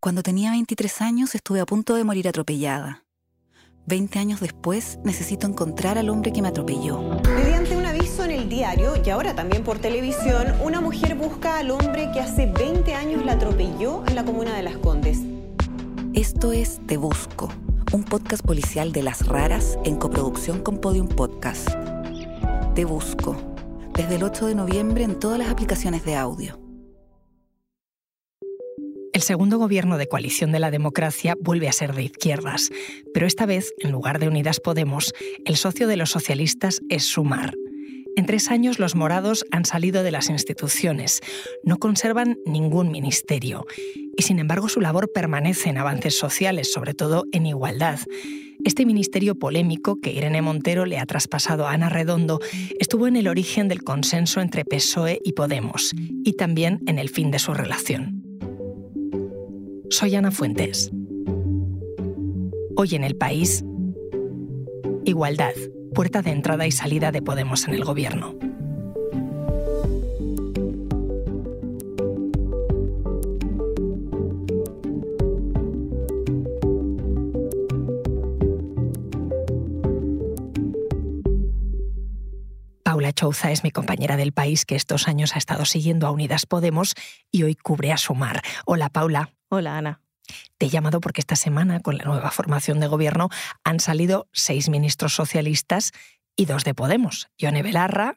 Cuando tenía 23 años estuve a punto de morir atropellada. 20 años después necesito encontrar al hombre que me atropelló. Mediante un aviso en el diario y ahora también por televisión, una mujer busca al hombre que hace 20 años la atropelló en la comuna de Las Condes. Esto es Te Busco, un podcast policial de las raras en coproducción con Podium Podcast. Te Busco, desde el 8 de noviembre en todas las aplicaciones de audio. El segundo gobierno de coalición de la democracia vuelve a ser de izquierdas, pero esta vez, en lugar de Unidas Podemos, el socio de los socialistas es Sumar. En tres años los morados han salido de las instituciones, no conservan ningún ministerio y sin embargo su labor permanece en avances sociales, sobre todo en igualdad. Este ministerio polémico que Irene Montero le ha traspasado a Ana Redondo estuvo en el origen del consenso entre PSOE y Podemos y también en el fin de su relación. Soy Ana Fuentes. Hoy en el país, igualdad, puerta de entrada y salida de Podemos en el gobierno. Paula Chouza es mi compañera del país que estos años ha estado siguiendo a Unidas Podemos y hoy cubre a Sumar. Hola Paula. Hola, Ana. Te he llamado porque esta semana, con la nueva formación de gobierno, han salido seis ministros socialistas y dos de Podemos. Ione Belarra,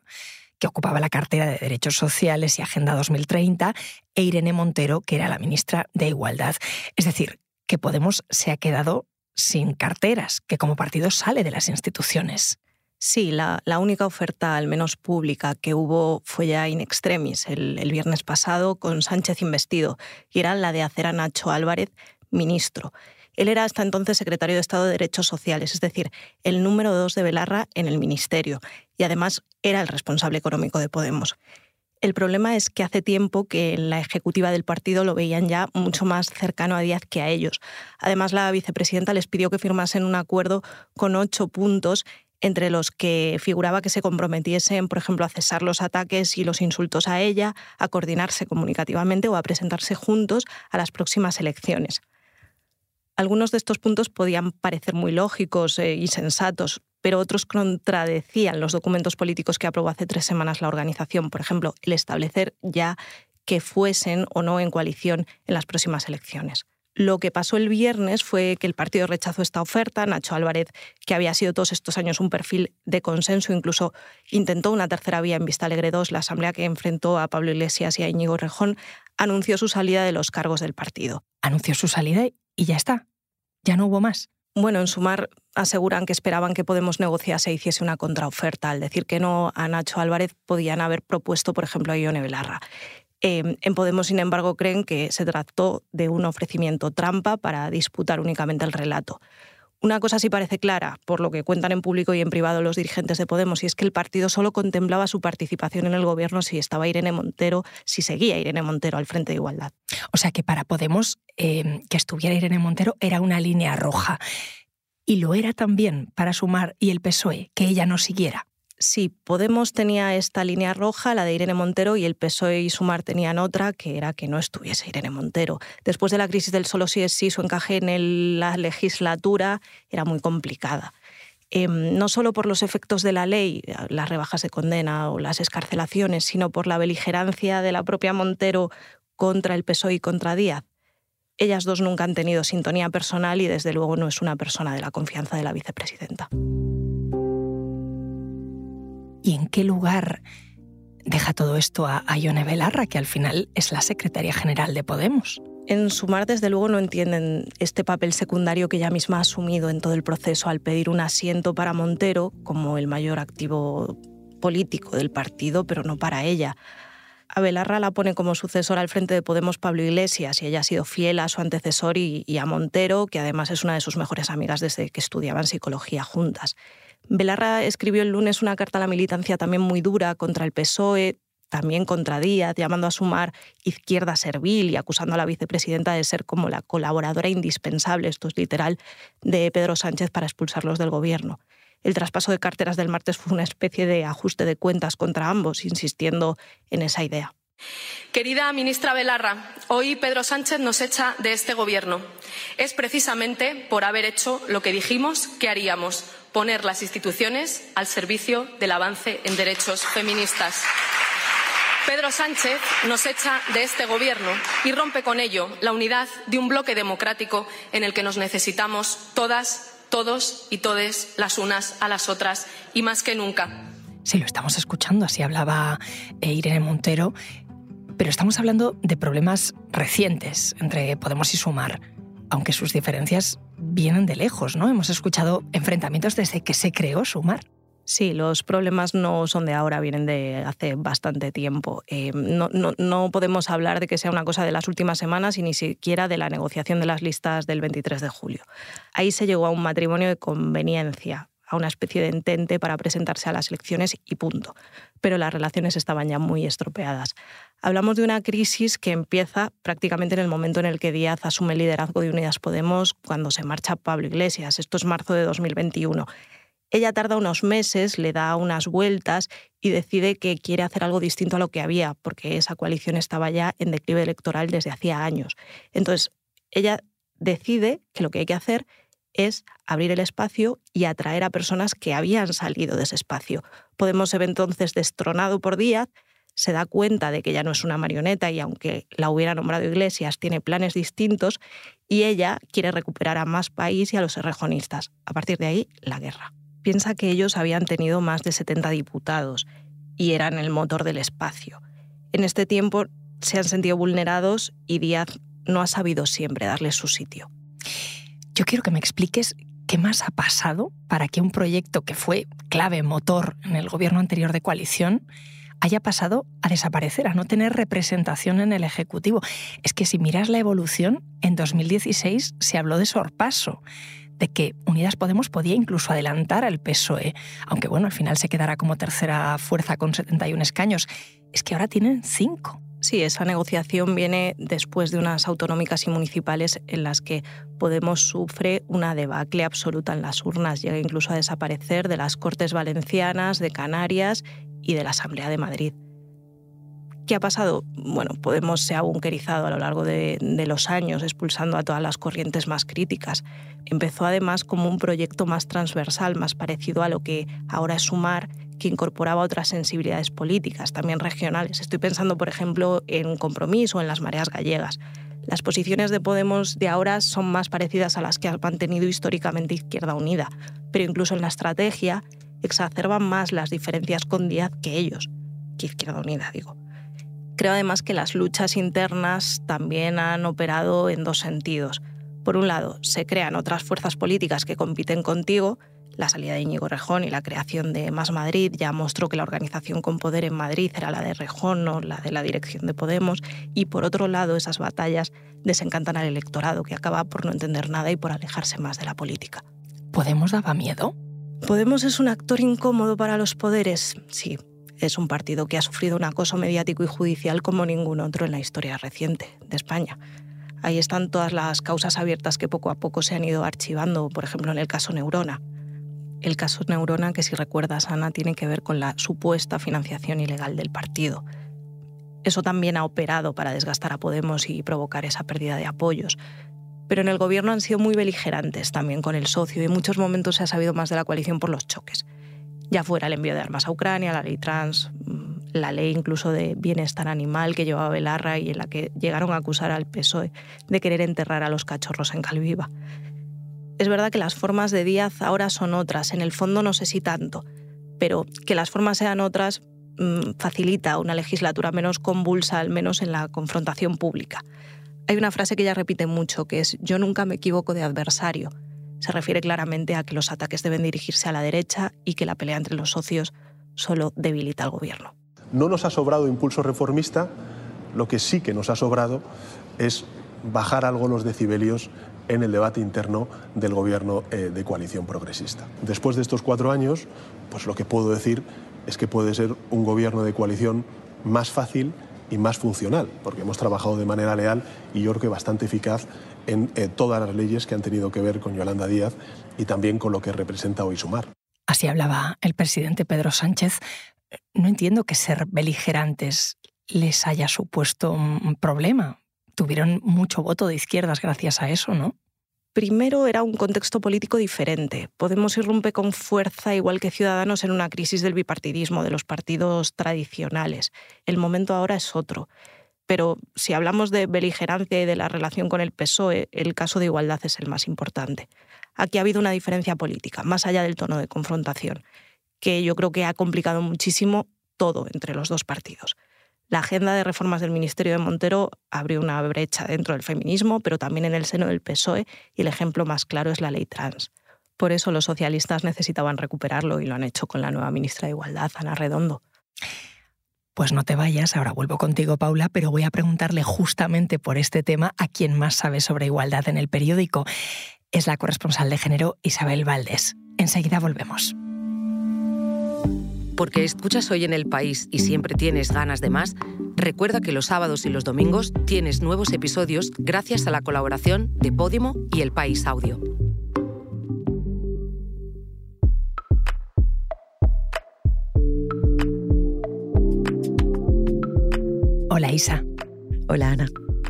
que ocupaba la cartera de Derechos Sociales y Agenda 2030, e Irene Montero, que era la ministra de Igualdad. Es decir, que Podemos se ha quedado sin carteras, que como partido sale de las instituciones. Sí, la, única oferta, al menos pública, que hubo fue ya in extremis el, el, viernes pasado con Sánchez investido, y era la de hacer a Nacho Álvarez ministro. Él era hasta entonces secretario de Estado de Derechos Sociales, es decir, el número dos de Belarra en el ministerio, y además era el responsable económico de Podemos. El problema es que hace tiempo que la ejecutiva del partido lo veían ya mucho más cercano a Díaz que a ellos. Además, la vicepresidenta les pidió que firmasen un acuerdo con ocho puntos entre los que figuraba que se comprometiesen, por ejemplo, a cesar los ataques y los insultos a ella, a coordinarse comunicativamente o a presentarse juntos a las próximas elecciones. Algunos de estos puntos podían parecer muy lógicos eh, y sensatos, pero otros contradecían los documentos políticos que aprobó hace tres semanas la organización, por ejemplo, el establecer ya que fuesen o no en coalición en las próximas elecciones. Lo que pasó el viernes fue que el partido rechazó esta oferta. Nacho Álvarez, que había sido todos estos años un perfil de consenso, incluso intentó una tercera vía en Vista Alegre II, la asamblea que enfrentó a Pablo Iglesias y a Íñigo Rejón, anunció su salida de los cargos del partido. Anunció su salida y ya está. Ya no hubo más. Bueno, en sumar, aseguran que esperaban que Podemos negociase e hiciese una contraoferta. Al decir que no a Nacho Álvarez, podían haber propuesto, por ejemplo, a Ione Belarra. Em, en Podemos, sin embargo, creen que se trató de un ofrecimiento trampa para disputar únicamente el relato. Una cosa sí parece clara, por lo que cuentan en público y en privado los dirigentes de Podemos, y es que el partido solo contemplaba su participación en el gobierno si estaba Irene Montero, si seguía Irene Montero al frente de igualdad. O sea que para Podemos em, que estuviera Irene Montero era una línea roja. Y lo era también para Sumar y el PSOE, que ella no siguiera. Sí, Podemos tenía esta línea roja, la de Irene Montero, y el PSOE y Sumar tenían otra, que era que no estuviese Irene Montero. Después de la crisis del solo sí es sí, su encaje en la legislatura era muy complicada. Em, no solo por los efectos de la ley, las rebajas de condena o las escarcelaciones, sino por la beligerancia de la propia Montero contra el PSOE y contra Díaz. Ellas dos nunca han tenido sintonía personal y desde luego no es una persona de la confianza de la vicepresidenta y en qué lugar deja todo esto a, Ione Belarra, que al final es la secretaria general de Podemos. En Sumar, desde luego, no entienden este papel secundario que ella misma ha asumido en todo el proceso al pedir un asiento para Montero como el mayor activo político del partido, pero no para ella. A Belarra la pone como sucesora al frente de Podemos Pablo Iglesias y ella ha sido fiel a su antecesor y a Montero, que además es una de sus mejores amigas desde que estudiaban psicología juntas. Belarra escribió el lunes una carta a la militancia también muy dura contra el PSOE, también contra Díaz, llamando a sumar izquierda servil y acusando a la vicepresidenta de ser como la colaboradora indispensable, esto es literal, de Pedro Sánchez para expulsarlos del gobierno. El traspaso de carteras del martes fue una especie de ajuste de cuentas contra ambos, insistiendo en esa idea. Querida ministra Belarra, hoy Pedro Sánchez nos echa de este Gobierno. Es precisamente por haber hecho lo que dijimos que haríamos, poner las instituciones al servicio del avance en derechos feministas. Pedro Sánchez nos echa de este Gobierno y rompe con ello la unidad de un bloque democrático en el que nos necesitamos todas, todos y todes las unas a las otras y más que nunca. Sí, lo estamos escuchando, así hablaba eh, Irene Montero, pero estamos hablando de problemas recientes entre Podemos y Sumar, aunque sus diferencias vienen de lejos, ¿no? Hemos escuchado enfrentamientos desde que se creó Sumar. Sí, los problemas no son de ahora, vienen de hace bastante tiempo. Eh, no, no, podemos hablar de que sea una cosa de las últimas semanas y ni siquiera de la negociación de las listas del 23 de julio. Ahí se llegó a un matrimonio de conveniencia, a una especie de entente para presentarse a las elecciones y punto. Pero las relaciones estaban ya muy estropeadas. Hablamos de una crisis que empieza prácticamente en el momento en el que Díaz asume el liderazgo de Unidas Podemos cuando se marcha Pablo Iglesias. Esto es marzo de 2021. Ella tarda unos meses, le da unas vueltas y decide que quiere hacer algo distinto a lo que había, porque esa coalición estaba ya en declive electoral desde hacía años. Entonces, ella decide que lo que hay que hacer es abrir el espacio y atraer a personas que habían salido de ese espacio. Podemos se ve entonces destronado por Díaz, se da cuenta de que ya no es una marioneta y aunque la hubiera nombrado Iglesias, tiene planes distintos y ella quiere recuperar a más país y a los errejonistas. A partir de ahí, la guerra piensa que ellos habían tenido más de 70 diputados y eran el motor del espacio. En este tiempo se han sentido vulnerados y Díaz no ha sabido siempre darles su sitio. Yo quiero que me expliques qué más ha pasado para que un proyecto que fue clave, motor en el gobierno anterior de coalición, haya pasado a desaparecer, a no tener representación en el Ejecutivo. Es que si miras la evolución, en 2016 se habló de sorpaso de que Unidas Podemos podía incluso adelantar al PSOE, aunque bueno, al final se quedará como tercera fuerza con 71 escaños. Es que ahora tienen cinco. Sí, esa negociación viene después de unas autonómicas y municipales en las que Podemos sufre una debacle absoluta en las urnas, llega incluso a desaparecer de las Cortes Valencianas, de Canarias y de la Asamblea de Madrid. ¿Qué ha pasado? Bueno, Podemos se ha bunkerizado a lo largo de, los años, expulsando a todas las corrientes más críticas. Empezó además como un proyecto más transversal, más parecido a lo que ahora es Sumar, incorporaba otras sensibilidades políticas, también regionales. Estoy pensando, por ejemplo, en Compromiso o en las mareas gallegas. Las posiciones de Podemos de ahora son más parecidas a las que ha mantenido históricamente Izquierda Unida, pero incluso en la estrategia exacerban más las diferencias con Díaz que ellos, que Izquierda Unida, digo. Creo además que las luchas internas también han operado en dos sentidos. Por un lado, se crean otras fuerzas políticas que compiten contigo. La salida de Íñigo Rejón y la creación de Más Madrid ya mostró que la organización con poder en Madrid era la de Rejón, no la de la dirección de Podemos. Y por otro lado, esas batallas desencantan al electorado, que acaba por no entender nada y por alejarse más de la política. ¿Podemos daba miedo? Podemos es un actor incómodo para los poderes, sí, es un partido que ha sufrido un acoso mediático y judicial como ningún otro en la historia reciente de España. Ahí están todas las causas abiertas que poco a poco se han ido archivando, por ejemplo en el caso Neurona. El caso Neurona, que si recuerdas, Ana, tiene que ver con la supuesta financiación ilegal del partido. Eso también ha operado para desgastar a Podemos y provocar esa pérdida de apoyos. Pero en el gobierno han sido muy beligerantes también con el socio y en muchos momentos se ha sabido más de la coalición por los choques ya fuera el envío de armas a Ucrania, la ley trans, mm, la ley incluso de bienestar animal que llevaba Belarra y en la que llegaron a acusar al PSOE de querer enterrar a los cachorros en Calviva. Es verdad que las formas de Díaz ahora son otras, en el fondo no sé si tanto, pero que las formas sean otras mm, facilita una legislatura menos convulsa, al menos en la confrontación pública. Hay una frase que ella repite mucho, que es yo nunca me equivoco de adversario se refiere claramente a que los ataques deben dirigirse a la derecha y que la pelea entre los socios solo debilita al gobierno. No nos ha sobrado impulso reformista, lo que sí que nos ha sobrado es bajar algo los decibelios en el debate interno del gobierno eh, de coalición progresista. Después de estos cuatro años, pues lo que puedo decir es que puede ser un gobierno de coalición más fácil y más funcional, porque hemos trabajado de manera leal y yo creo que bastante eficaz en eh, todas las leyes que han tenido que ver con Yolanda Díaz y también con lo que representa hoy Sumar. Así hablaba el presidente Pedro Sánchez. No entiendo que ser beligerantes. les haya supuesto un problema. Tuvieron mucho voto de izquierdas gracias a eso, ¿no? Primero era un contexto político diferente. Podemos irrumpe con fuerza, igual que Ciudadanos, en una crisis del bipartidismo, de los partidos tradicionales. El momento ahora es otro. Pero si hablamos de beligerancia y de la relación con el PSOE, el caso de igualdad es el más importante. Aquí ha habido una diferencia política, más allá del tono de confrontación, que yo creo que ha complicado muchísimo todo entre los dos partidos. La agenda de reformas del Ministerio de Montero abrió una brecha dentro del feminismo, pero también en el seno del PSOE, y el ejemplo más claro es la ley trans. Por eso los socialistas necesitaban recuperarlo y lo han hecho con la nueva ministra de Igualdad, Ana Redondo. Pues no te vayas, ahora vuelvo contigo, Paula, pero voy a preguntarle justamente por este tema a quien más sabe sobre igualdad en el periódico. Es la corresponsal de género Isabel Valdés. Enseguida volvemos. Porque escuchas hoy en el país y siempre tienes ganas de más, recuerda que los sábados y los domingos tienes nuevos episodios gracias a la colaboración de Podimo y El País Audio. Hola Isa. Hola Ana.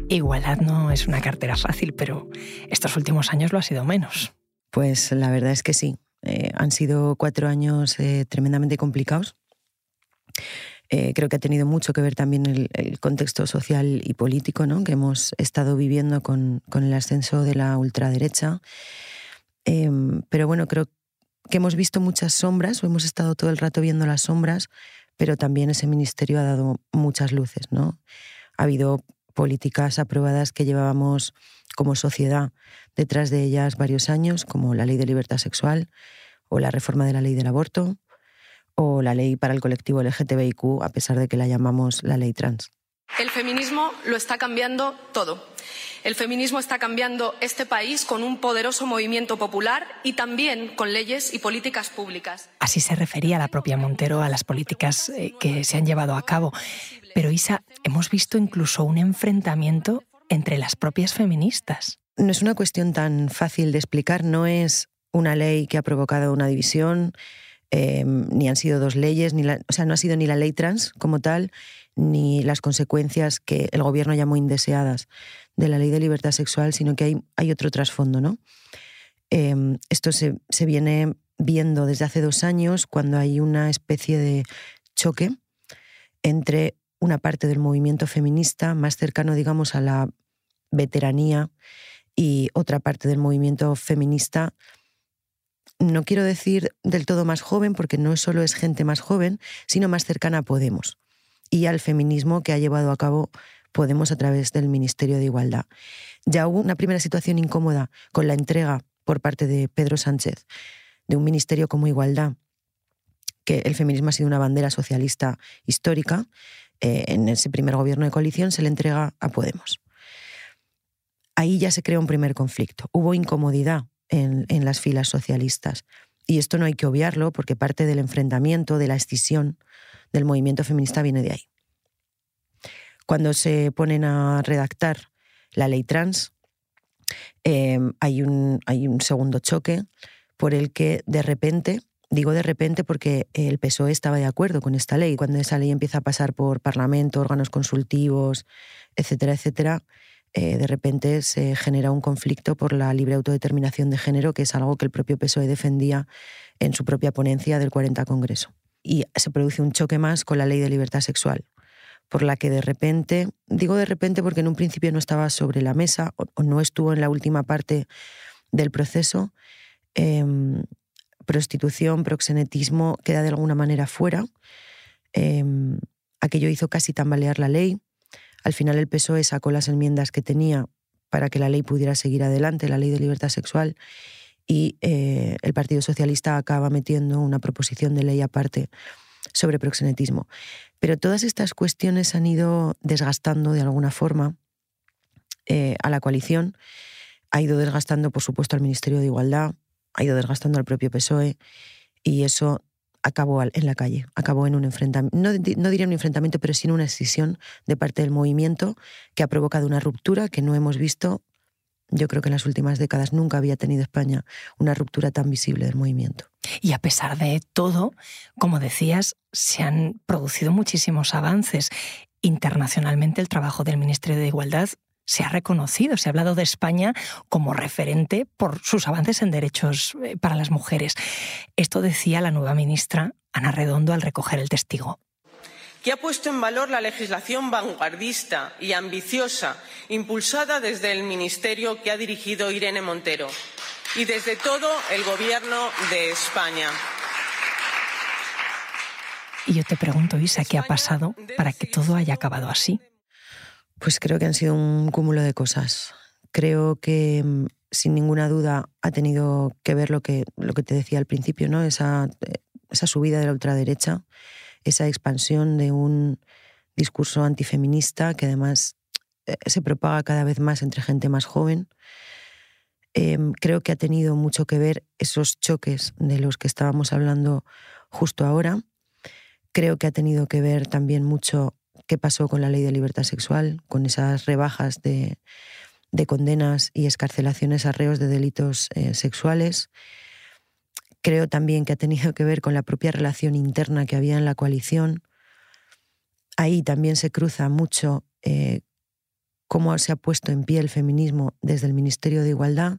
Igualdad no es una cartera fácil, pero estos últimos años lo ha sido menos. Pues la verdad es que sí. Eh, han sido cuatro años eh, tremendamente complicados. Eh, creo que ha tenido mucho que ver también el, contexto social y político ¿no? que hemos estado viviendo con, con el ascenso de la ultraderecha. Em, pero bueno, creo que hemos visto muchas sombras, o hemos estado todo el rato viendo las sombras, pero también ese ministerio ha dado muchas luces. ¿no? Ha habido políticas aprobadas que llevábamos como sociedad detrás de ellas varios años, como la ley de libertad sexual o la reforma de la ley del aborto o la ley para el colectivo LGTBIQ, a pesar de que la llamamos la ley trans. El feminismo lo está cambiando todo. El feminismo está cambiando este país con un poderoso movimiento popular y también con leyes y políticas públicas. Así se refería la propia Montero a las políticas eh, que se han llevado a cabo. Pero Isa, hemos visto incluso un enfrentamiento entre las propias feministas. No es una cuestión tan fácil de explicar, no es una ley que ha provocado una división, em, ni han sido dos leyes, ni o sea, no ha sido ni la ley trans como tal, ni las consecuencias que el gobierno llamó indeseadas de la ley de libertad sexual, sino que hay, hay otro trasfondo, ¿no? Em, esto se, se viene viendo desde hace dos años cuando hay una especie de choque entre una parte del movimiento feminista más cercano, digamos, a la veteranía y otra parte del movimiento feminista, no quiero decir del todo más joven, porque no solo es gente más joven, sino más cercana a Podemos y al feminismo que ha llevado a cabo Podemos a través del Ministerio de Igualdad. Ya hubo una primera situación incómoda con la entrega por parte de Pedro Sánchez de un ministerio como Igualdad, que el feminismo ha sido una bandera socialista histórica, eh, en ese primer gobierno de coalición se le entrega a Podemos. Ahí ya se crea un primer conflicto. Hubo incomodidad en, las filas socialistas. Y esto no hay que obviarlo porque parte del enfrentamiento, de la escisión del movimiento feminista viene de ahí. Cuando se ponen a redactar la ley trans, eh, hay, un, hay un segundo choque por el que de repente Digo de repente porque el PSOE estaba de acuerdo con esta ley. Cuando esa ley empieza a pasar por Parlamento, órganos consultivos, etcétera, etcétera, eh, de repente se genera un conflicto por la libre autodeterminación de género, que es algo que el propio PSOE defendía en su propia ponencia del 40 Congreso. Y se produce un choque más con la ley de libertad sexual, por la que de repente, digo de repente porque en un principio no estaba sobre la mesa o, no estuvo en la última parte del proceso, em, prostitución, proxenetismo queda de alguna manera fuera. Em, aquello hizo casi tambalear la ley. Al final el PSOE sacó las enmiendas que tenía para que la ley pudiera seguir adelante, la ley de libertad sexual, y eh, el Partido Socialista acaba metiendo una proposición de ley aparte sobre proxenetismo. Pero todas estas cuestiones han ido desgastando de alguna forma eh, a la coalición, ha ido desgastando, por supuesto, al Ministerio de Igualdad, ha ido desgastando al propio PSOE y eso acabó en la calle, acabó en un enfrentamiento, no, no, diría un enfrentamiento, pero sí en una escisión de parte del movimiento que ha provocado una ruptura que no hemos visto, yo creo que en las últimas décadas nunca había tenido España una ruptura tan visible del movimiento. Y a pesar de todo, como decías, se han producido muchísimos avances. internacionalmente el trabajo del Ministerio de Igualdad se ha reconocido, se ha hablado de España como referente por sus avances en derechos eh, para las mujeres. Esto decía la nueva ministra Ana Redondo al recoger el testigo que ha puesto en valor la legislación vanguardista y ambiciosa impulsada desde el Ministerio que ha dirigido Irene Montero y desde todo el Gobierno de España. Y yo te pregunto, Isa, ¿qué ha pasado para que todo haya acabado así? Pues creo que han sido un cúmulo de cosas. Creo que mm, sin ninguna duda ha tenido que ver lo que, lo que te decía al principio, ¿no? esa, esa subida de la ultraderecha, esa expansión de un discurso antifeminista que además eh, se propaga cada vez más entre gente más joven. Em, creo que ha tenido mucho que ver esos choques de los que estábamos hablando justo ahora. Creo que ha tenido que ver también mucho qué pasó con la ley de libertad sexual, con esas rebajas de, condenas y escarcelaciones a reos de delitos eh, sexuales. Creo también que ha tenido que ver con la propia relación interna que había en la coalición. Ahí también se cruza mucho eh, cómo se ha puesto en pie el feminismo desde el Ministerio de Igualdad,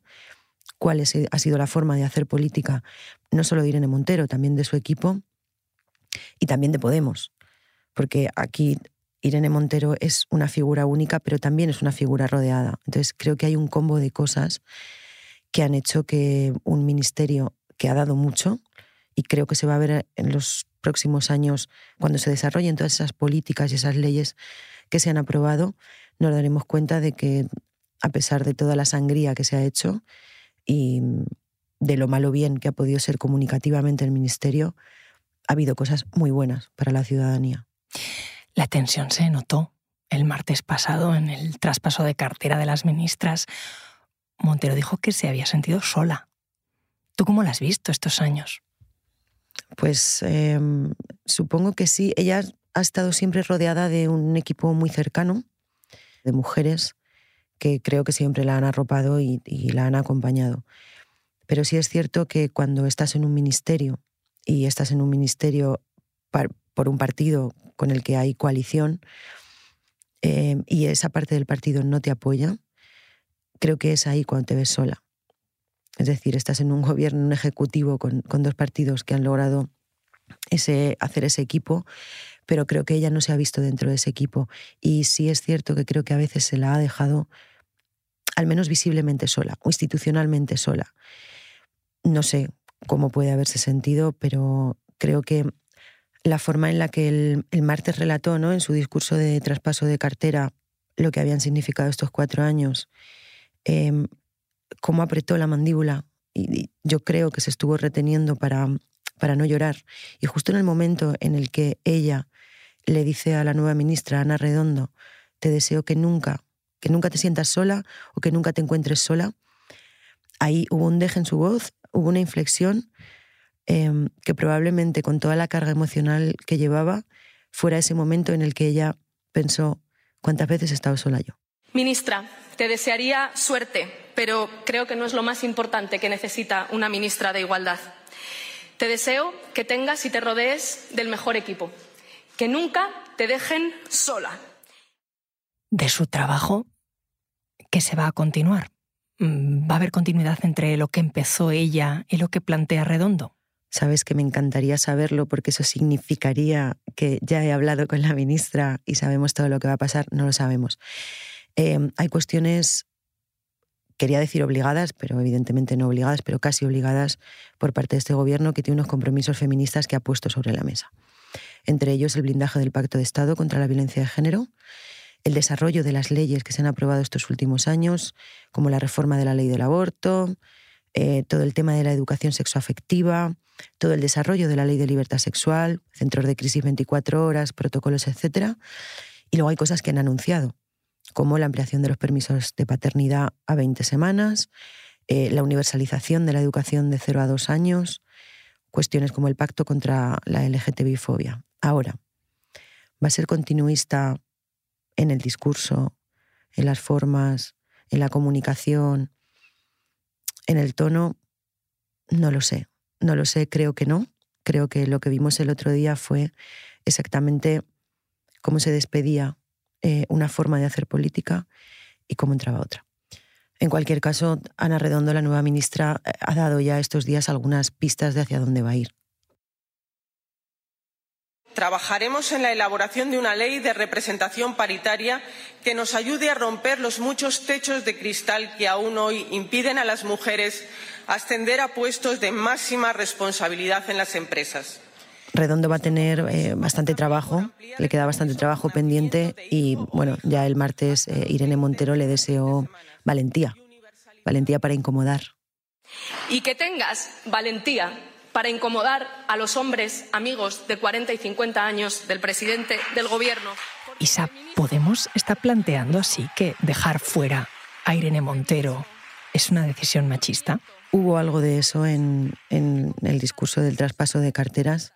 cuál ha sido la forma de hacer política, no solo de Irene Montero, también de su equipo y también de Podemos. Porque aquí Irene Montero es una figura única, pero también es una figura rodeada. Entonces creo que hay un combo de cosas que han hecho que un ministerio que ha dado mucho, y creo que se va a ver en los próximos años, cuando se desarrollen todas esas políticas y esas leyes que se han aprobado, nos daremos cuenta de que a pesar de toda la sangría que se ha hecho y de lo malo bien que ha podido ser comunicativamente el Ministerio, ha habido cosas muy buenas para la ciudadanía. La tensión se notó el martes pasado en el traspaso de cartera de las ministras. Montero dijo que se había sentido sola. ¿Tú cómo la has visto estos años? Pues em, supongo que sí. Ella ha estado siempre rodeada de un equipo muy cercano, de mujeres que creo que siempre la han arropado y, y la han acompañado. Pero sí es cierto que cuando estás en un ministerio y estás en un ministerio por un partido con el que hay coalición eh, y esa parte del partido no te apoya, creo que es ahí cuando te ves sola. Es decir, estás en un gobierno, un ejecutivo con, dos partidos que han logrado ese, hacer ese equipo, pero creo que ella no se ha visto dentro de ese equipo. Y sí es cierto que creo que a veces se la ha dejado, al menos visiblemente sola, o institucionalmente sola. No sé cómo puede haberse sentido, pero creo que la forma en la que el, martes relató ¿no? en su discurso de traspaso de cartera lo que habían significado estos cuatro años, em, cómo apretó la mandíbula y, yo creo que se estuvo reteniendo para, para no llorar. Y justo en el momento en el que ella le dice a la nueva ministra, Ana Redondo, te deseo que nunca, que nunca te sientas sola o que nunca te encuentres sola, ahí hubo un deje en su voz, hubo una inflexión Em, que probablemente con toda la carga emocional que llevaba fuera ese momento en el que ella pensó cuántas veces he estado sola yo. Ministra, te desearía suerte, pero creo que no es lo más importante que necesita una ministra de Igualdad. Te deseo que tengas y te rodees del mejor equipo, que nunca te dejen sola. De su trabajo, ¿qué se va a continuar? Mm, ¿Va a haber continuidad entre lo que empezó ella y lo que plantea Redondo? Sabes que me encantaría saberlo porque eso significaría que ya he hablado con la ministra y sabemos todo lo que va a pasar. No lo sabemos. Em, hay cuestiones, quería decir obligadas, pero evidentemente no obligadas, pero casi obligadas por parte de este gobierno que tiene unos compromisos feministas que ha puesto sobre la mesa. Entre ellos el blindaje del Pacto de Estado contra la violencia de género, el desarrollo de las leyes que se han aprobado estos últimos años, como la reforma de la ley del aborto, eh, todo el tema de la educación sexoafectiva, todo el desarrollo de la ley de libertad sexual, centros de crisis 24 horas, protocolos, etc. Y luego hay cosas que han anunciado, como la ampliación de los permisos de paternidad a 20 semanas, eh, la universalización de la educación de 0 a 2 años, cuestiones como el pacto contra la LGTBI-fobia. Ahora, ¿va a ser continuista en el discurso, en las formas, en la comunicación, en el tono, no lo sé. No lo sé, creo que no. Creo que lo que vimos el otro día fue exactamente cómo se despedía eh, una forma de hacer política y cómo entraba otra. En cualquier caso, Ana Redondo, la nueva ministra, eh, ha dado ya estos días algunas pistas de hacia dónde va a ir. Trabajaremos en la elaboración de una ley de representación paritaria que nos ayude a romper los muchos techos de cristal que aún hoy impiden a las mujeres ascender a puestos de máxima responsabilidad en las empresas. Redondo va a tener eh, bastante trabajo, le queda bastante trabajo pendiente y bueno, ya el martes eh, Irene Montero le deseó valentía, valentía para incomodar. Y que tengas valentía para incomodar a los hombres amigos de 40 y 50 años del presidente del gobierno. Isa, ¿Podemos está planteando así que dejar fuera a Irene Montero es una decisión machista? Hubo algo de eso en, el discurso del traspaso de carteras.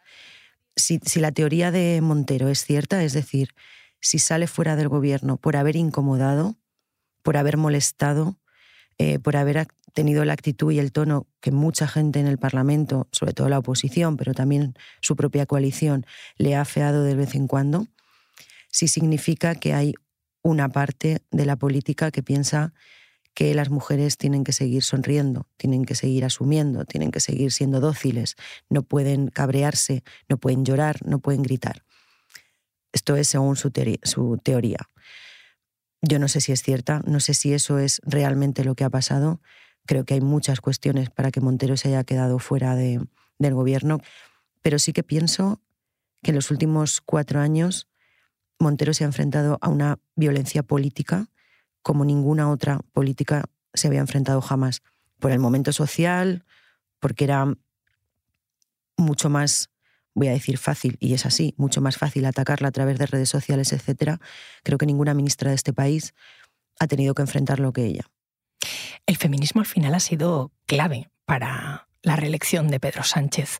Si, si la teoría de Montero es cierta, es decir, si sale fuera del gobierno por haber incomodado, por haber molestado, eh, por haber tenido la actitud y el tono que mucha gente en el Parlamento, sobre todo la oposición, pero también su propia coalición, le ha afeado de vez en cuando, sí significa que hay una parte de la política que piensa que las mujeres tienen que seguir sonriendo, tienen que seguir asumiendo, tienen que seguir siendo dóciles, no pueden cabrearse, no pueden llorar, no pueden gritar. Esto es según su, teoría. Yo no sé si es cierta, no sé si eso es realmente lo que ha pasado. Creo que hay muchas cuestiones para que Montero se haya quedado fuera de, del gobierno, pero sí que pienso que en los últimos cuatro años Montero se ha enfrentado a una violencia política como ninguna otra política se había enfrentado jamás, por el momento social, porque era mucho más voy a decir fácil, y es así, mucho más fácil atacarla a través de redes sociales, etcétera, creo que ninguna ministra de este país ha tenido que enfrentarlo que ella. El feminismo al final ha sido clave para la reelección de Pedro Sánchez.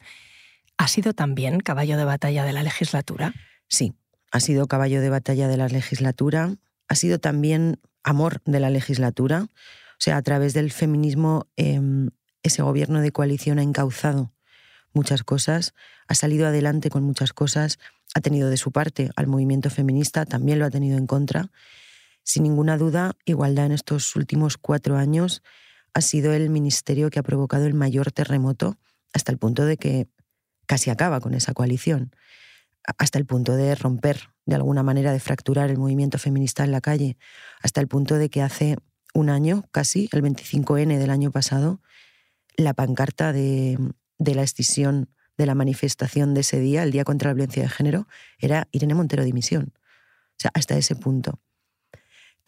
¿Ha sido también caballo de batalla de la legislatura? Sí, ha sido caballo de batalla de la legislatura, ha sido también amor de la legislatura. O sea, a través del feminismo em, ese gobierno de coalición ha encauzado muchas cosas, ha salido adelante con muchas cosas, ha tenido de su parte al movimiento feminista, también lo ha tenido en contra. Sin ninguna duda, igualdad en estos últimos cuatro años ha sido el ministerio que ha provocado el mayor terremoto hasta el punto de que casi acaba con esa coalición, hasta el punto de romper, de alguna manera, de fracturar el movimiento feminista en la calle, hasta el punto de que hace un año, casi, el 25N del año pasado, la pancarta de, la escisión de la manifestación de ese día, el Día contra la Violencia de Género, era Irene Montero dimisión. O sea, hasta ese punto.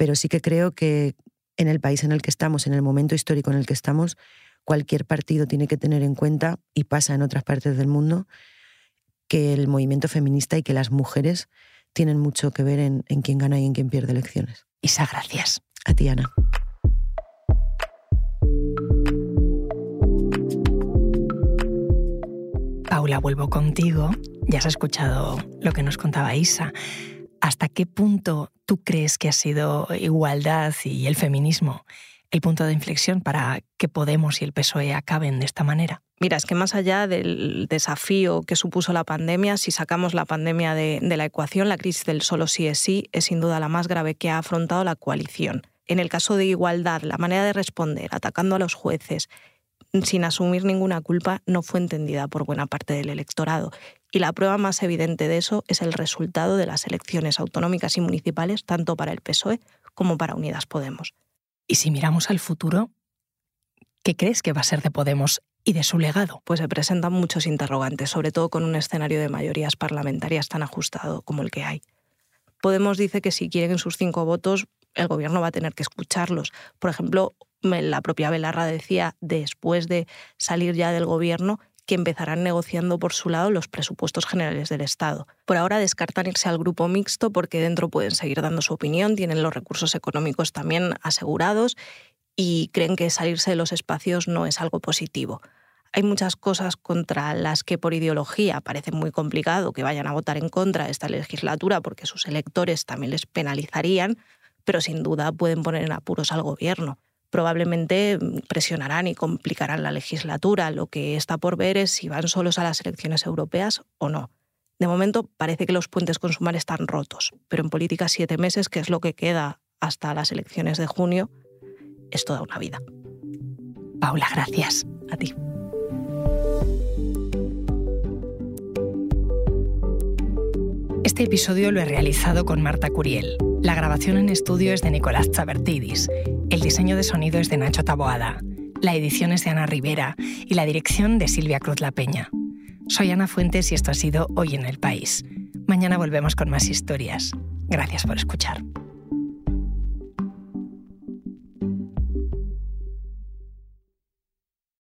Pero sí que creo que en el país en el que estamos, en el momento histórico en el que estamos, cualquier partido tiene que tener en cuenta, y pasa en otras partes del mundo, que el movimiento feminista y que las mujeres tienen mucho que ver en, en quién gana y en quién pierde elecciones. Isa, gracias. A ti, Ana. Paula, vuelvo contigo. Ya has escuchado lo que nos contaba Isa. ¿Hasta qué punto tú crees que ha sido igualdad y el feminismo el punto de inflexión para que Podemos y el PSOE acaben de esta manera? Mira, es que más allá del desafío que supuso la pandemia, si sacamos la pandemia de, la ecuación, la crisis del solo sí es sí es sin duda la más grave que ha afrontado la coalición. En el caso de igualdad, la manera de responder, atacando a los jueces sin asumir ninguna culpa, no fue entendida por buena parte del electorado. Y la prueba más evidente de eso es el resultado de las elecciones autonómicas y municipales, tanto para el PSOE como para Unidas Podemos. Y si miramos al futuro, ¿qué crees que va a ser de Podemos y de su legado? Pues se presentan muchos interrogantes, sobre todo con un escenario de mayorías parlamentarias tan ajustado como el que hay. Podemos dice que si quieren sus cinco votos, el gobierno va a tener que escucharlos. Por ejemplo, la propia Belarra decía después de salir ya del gobierno que empezarán negociando por su lado los presupuestos generales del Estado. Por ahora descartan irse al grupo mixto porque dentro pueden seguir dando su opinión, tienen los recursos económicos también asegurados y creen que salirse de los espacios no es algo positivo. Hay muchas cosas contra las que por ideología parece muy complicado que vayan a votar en contra esta legislatura porque sus electores también les penalizarían, pero sin duda pueden poner en apuros al gobierno probablemente presionarán y complicarán la legislatura. Lo que está por ver es si van solos a las elecciones europeas o no. De momento parece que los puentes con Sumar están rotos, pero en política siete meses, que es lo que queda hasta las elecciones de junio, es toda una vida. Paula, gracias. A ti. Este episodio lo he realizado con Marta Curiel. La grabación en estudio es de Nicolás Chabertidis. El diseño de sonido es de Nacho Taboada. La edición es de Ana Rivera y la dirección de Silvia Cruz La Peña. Soy Ana Fuentes y esto ha sido Hoy en el País. Mañana volvemos con más historias. Gracias por escuchar.